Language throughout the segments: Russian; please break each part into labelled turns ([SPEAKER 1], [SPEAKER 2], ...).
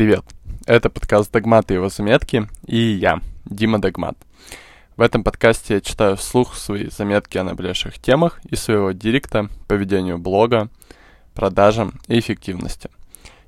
[SPEAKER 1] Привет! Это подкаст «Догмат и его заметки» и я, Дима Догмат. В этом подкасте я читаю вслух свои заметки о наболевших темах из своего директа по ведению блога, продажам и эффективности.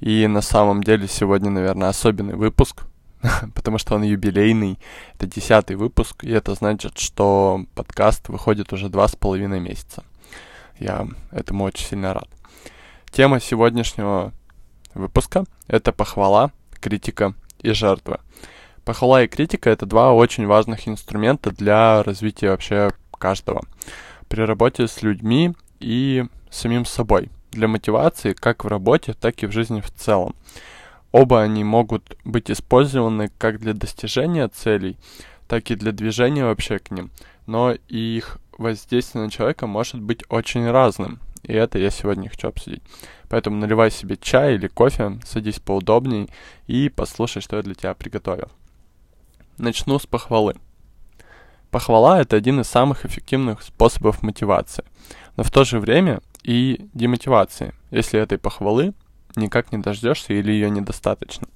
[SPEAKER 1] И на самом деле сегодня, наверное, особенный выпуск, потому что он юбилейный. Это десятый выпуск, и это значит, что подкаст выходит уже два с половиной месяца. Я этому очень сильно рад. Тема сегодняшнего выпуска — это похвала, критика и жертва. Похвала и критика — это два очень важных инструмента для развития вообще каждого. При работе с людьми и самим собой. Для мотивации как в работе, так и в жизни в целом. Оба они могут быть использованы как для достижения целей, так и для движения вообще к ним. Но их воздействие на человека может быть очень разным. И это я сегодня хочу обсудить. Поэтому наливай себе чай или кофе, садись поудобней и послушай, что я для тебя приготовил. Начну с похвалы. Похвала — это один из самых эффективных способов мотивации, но в то же время и демотивации, если этой похвалы никак не дождешься или ее недостаточно,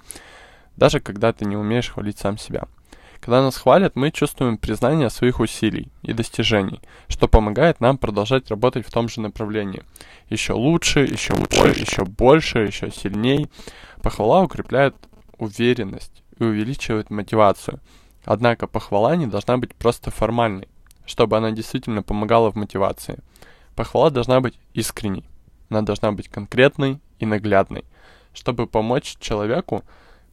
[SPEAKER 1] даже когда ты не умеешь хвалить сам себя — когда нас хвалят, мы чувствуем признание своих усилий и достижений, что помогает нам продолжать работать в том же направлении. Еще лучше, еще лучше, еще больше, еще сильней. Похвала укрепляет уверенность и увеличивает мотивацию. Однако похвала не должна быть просто формальной, чтобы она действительно помогала в мотивации. Похвала должна быть искренней, она должна быть конкретной и наглядной, чтобы помочь человеку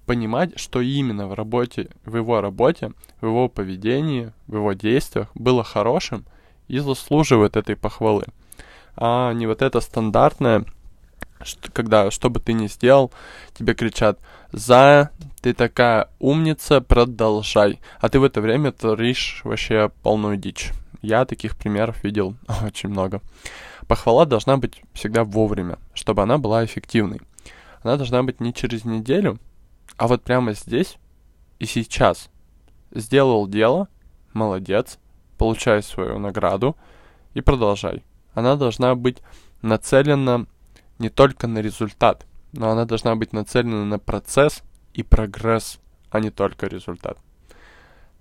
[SPEAKER 1] понимать, что именно в работе, в его работе, в его поведении, в его действиях было хорошим и заслуживает этой похвалы. А не вот это стандартное, что, когда что бы ты ни сделал, тебе кричат «За, ты такая умница, продолжай». А ты в это время творишь вообще полную дичь. Я таких примеров видел очень много. Похвала должна быть всегда вовремя, чтобы она была эффективной. Она должна быть не через неделю, а вот прямо здесь и сейчас сделал дело, молодец, получай свою награду и продолжай. Она должна быть нацелена не только на результат, но она должна быть нацелена на процесс и прогресс, а не только результат.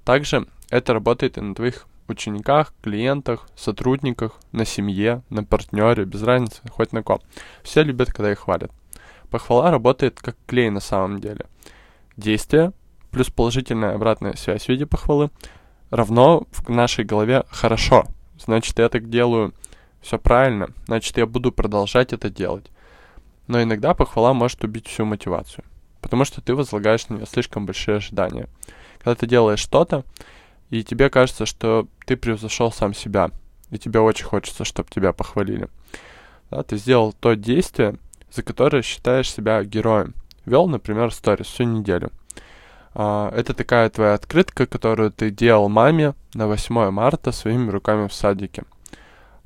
[SPEAKER 1] Также это работает и на твоих учениках, клиентах, сотрудниках, на семье, на партнере, без разницы, хоть на ком. Все любят, когда их хвалят. Похвала работает как клей на самом деле. Действие плюс положительная обратная связь в виде похвалы равно в нашей голове «хорошо». Значит, я так делаю все правильно, значит, я буду продолжать это делать. Но иногда похвала может убить всю мотивацию, потому что ты возлагаешь на нее слишком большие ожидания. Когда ты делаешь что-то, и тебе кажется, что ты превзошел сам себя, и тебе очень хочется, чтобы тебя похвалили. Да, ты сделал то действие, за которое считаешь себя героем. Вел, например, сторис всю неделю. А, это такая твоя открытка, которую ты делал маме на 8 марта своими руками в садике.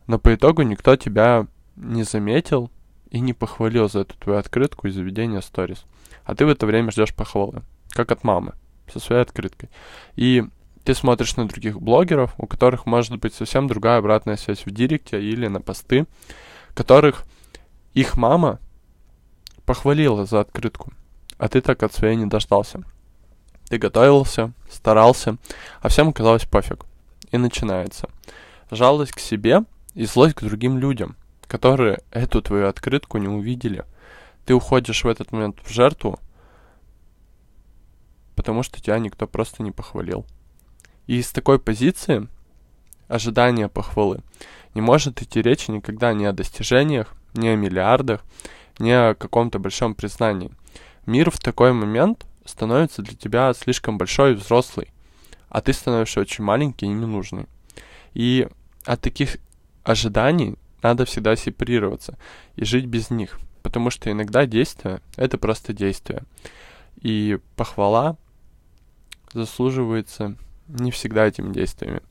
[SPEAKER 1] Но по итогу никто тебя не заметил и не похвалил за эту твою открытку и заведение сторис. А ты в это время ждешь похвалы, как от мамы, со своей открыткой. И ты смотришь на других блогеров, у которых может быть совсем другая обратная связь в директе или на посты, которых их мама похвалила за открытку, а ты так от своей не дождался. Ты готовился, старался, а всем оказалось пофиг. И начинается. Жалость к себе и злость к другим людям, которые эту твою открытку не увидели. Ты уходишь в этот момент в жертву, потому что тебя никто просто не похвалил. И из такой позиции ожидания похвалы не может идти речи никогда ни о достижениях, ни о миллиардах, ни о каком-то большом признании. Мир в такой момент становится для тебя слишком большой и взрослый, а ты становишься очень маленький и ненужный. И от таких ожиданий надо всегда сепарироваться и жить без них, потому что иногда действие — это просто действие. И похвала заслуживается не всегда этими действиями.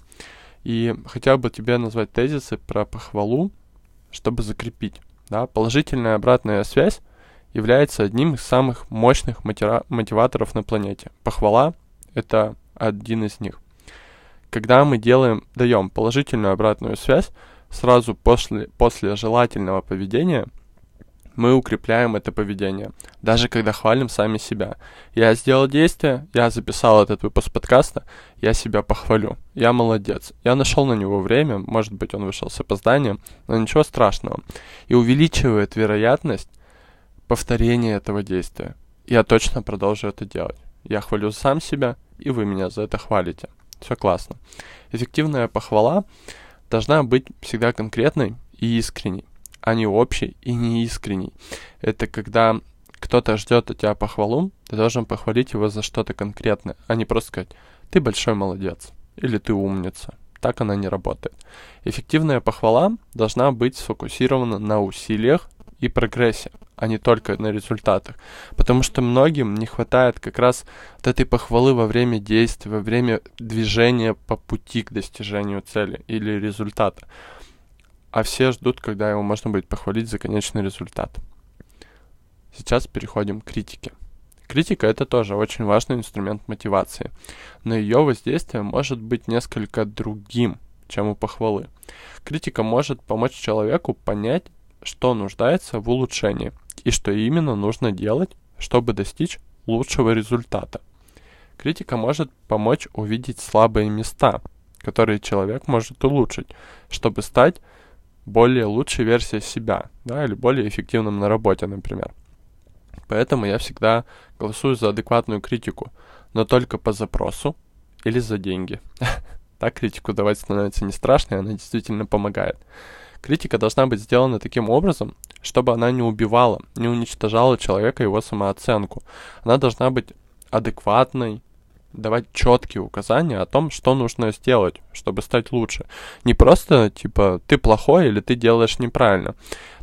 [SPEAKER 1] И хотел бы тебе назвать тезисы про похвалу, чтобы закрепить. Да? Положительная обратная связь является одним из самых мощных мотива- мотиваторов на планете. Похвала — это один из них. Когда мы делаем, даем положительную обратную связь, сразу после, после желательного поведения мы укрепляем это поведение, даже когда хвалим сами себя. Я сделал действие, я записал этот выпуск подкаста, я себя похвалю. Я молодец. Я нашел на него время, может быть, он вышел с опозданием, но ничего страшного. И увеличивает вероятность повторения этого действия. Я точно продолжу это делать. Я хвалю сам себя, и вы меня за это хвалите. Все классно. Эффективная похвала должна быть всегда конкретной и искренней а не общий и не искренний. Это когда кто-то ждет от тебя похвалу, ты должен похвалить его за что-то конкретное, а не просто сказать «ты большой молодец» или «ты умница». Так она не работает. Эффективная похвала должна быть сфокусирована на усилиях и прогрессе, а не только на результатах. Потому что многим не хватает как раз вот этой похвалы во время действия, во время движения по пути к достижению цели или результата а все ждут, когда его можно будет похвалить за конечный результат. Сейчас переходим к критике. Критика это тоже очень важный инструмент мотивации, но ее воздействие может быть несколько другим, чем у похвалы. Критика может помочь человеку понять, что нуждается в улучшении и что именно нужно делать, чтобы достичь лучшего результата. Критика может помочь увидеть слабые места, которые человек может улучшить, чтобы стать более лучшей версией себя, да, или более эффективным на работе, например. Поэтому я всегда голосую за адекватную критику, но только по запросу или за деньги. Так критику давать становится не страшно, и она действительно помогает. Критика должна быть сделана таким образом, чтобы она не убивала, не уничтожала человека его самооценку. Она должна быть адекватной, давать четкие указания о том, что нужно сделать, чтобы стать лучше. Не просто, типа, ты плохой или ты делаешь неправильно.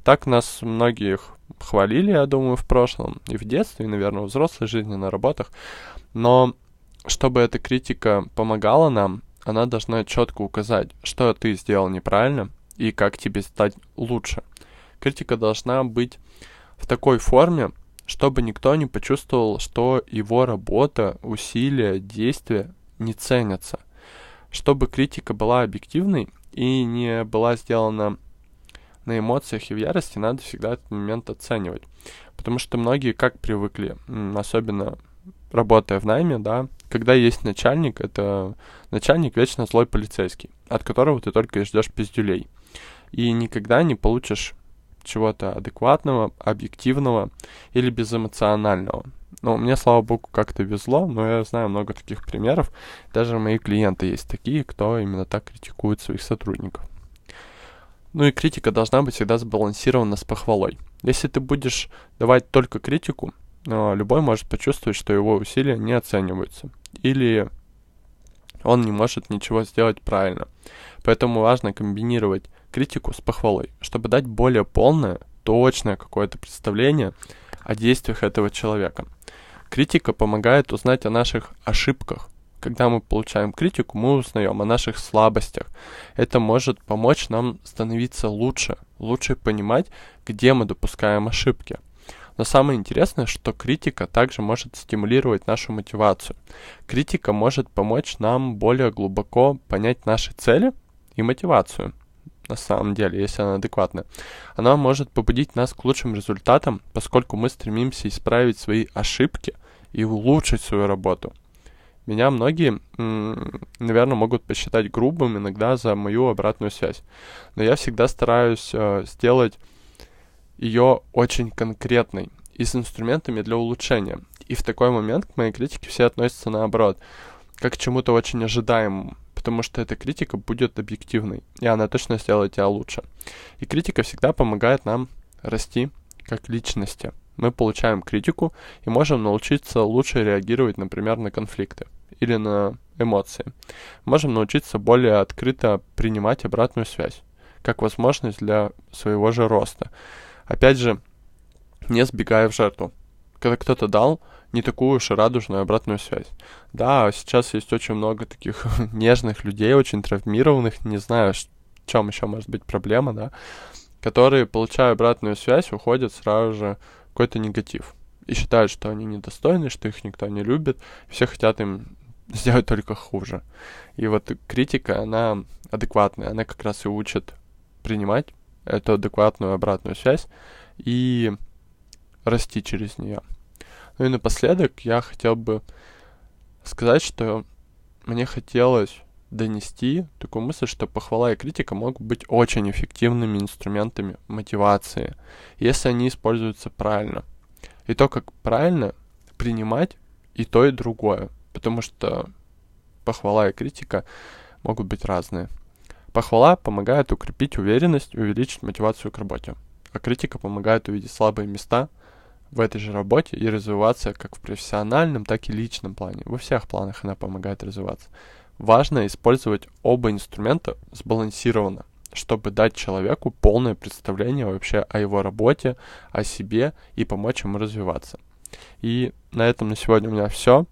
[SPEAKER 1] Так нас многих хвалили, я думаю, в прошлом, и в детстве, и, наверное, в взрослой жизни, на работах. Но чтобы эта критика помогала нам, она должна четко указать, что ты сделал неправильно и как тебе стать лучше. Критика должна быть в такой форме, чтобы никто не почувствовал, что его работа, усилия, действия не ценятся. Чтобы критика была объективной и не была сделана на эмоциях и в ярости, надо всегда этот момент оценивать. Потому что многие как привыкли, особенно работая в найме, да, когда есть начальник, это начальник вечно злой полицейский, от которого ты только ждешь пиздюлей. И никогда не получишь чего-то адекватного, объективного или безэмоционального. Ну, мне, слава богу, как-то везло, но я знаю много таких примеров. Даже мои клиенты есть такие, кто именно так критикует своих сотрудников. Ну и критика должна быть всегда сбалансирована с похвалой. Если ты будешь давать только критику, а, любой может почувствовать, что его усилия не оцениваются. Или он не может ничего сделать правильно. Поэтому важно комбинировать критику с похвалой, чтобы дать более полное, точное какое-то представление о действиях этого человека. Критика помогает узнать о наших ошибках. Когда мы получаем критику, мы узнаем о наших слабостях. Это может помочь нам становиться лучше, лучше понимать, где мы допускаем ошибки. Но самое интересное, что критика также может стимулировать нашу мотивацию. Критика может помочь нам более глубоко понять наши цели и мотивацию на самом деле, если она адекватная. Она может побудить нас к лучшим результатам, поскольку мы стремимся исправить свои ошибки и улучшить свою работу. Меня многие, наверное, могут посчитать грубым иногда за мою обратную связь. Но я всегда стараюсь э, сделать ее очень конкретной и с инструментами для улучшения. И в такой момент к моей критике все относятся наоборот, как к чему-то очень ожидаемому потому что эта критика будет объективной, и она точно сделает тебя лучше. И критика всегда помогает нам расти как личности. Мы получаем критику и можем научиться лучше реагировать, например, на конфликты или на эмоции. Можем научиться более открыто принимать обратную связь, как возможность для своего же роста. Опять же, не сбегая в жертву. Когда кто-то дал, не такую уж радужную обратную связь. Да, сейчас есть очень много таких нежных людей, очень травмированных, не знаю, в чем еще может быть проблема, да, которые, получая обратную связь, уходят сразу же какой-то негатив. И считают, что они недостойны, что их никто не любит, все хотят им сделать только хуже. И вот критика, она адекватная, она как раз и учит принимать эту адекватную обратную связь и расти через нее. Ну и напоследок я хотел бы сказать, что мне хотелось донести такую мысль, что похвала и критика могут быть очень эффективными инструментами мотивации, если они используются правильно. И то, как правильно принимать и то, и другое, потому что похвала и критика могут быть разные. Похвала помогает укрепить уверенность и увеличить мотивацию к работе, а критика помогает увидеть слабые места в этой же работе и развиваться как в профессиональном, так и личном плане. Во всех планах она помогает развиваться. Важно использовать оба инструмента сбалансированно, чтобы дать человеку полное представление вообще о его работе, о себе и помочь ему развиваться. И на этом на сегодня у меня все.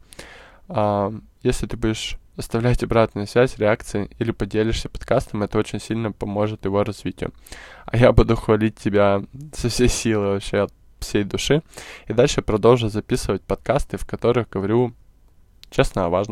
[SPEAKER 1] А, если ты будешь оставлять обратную связь, реакции или поделишься подкастом, это очень сильно поможет его развитию. А я буду хвалить тебя со всей силы вообще от всей души. И дальше продолжу записывать подкасты, в которых говорю честно о важном.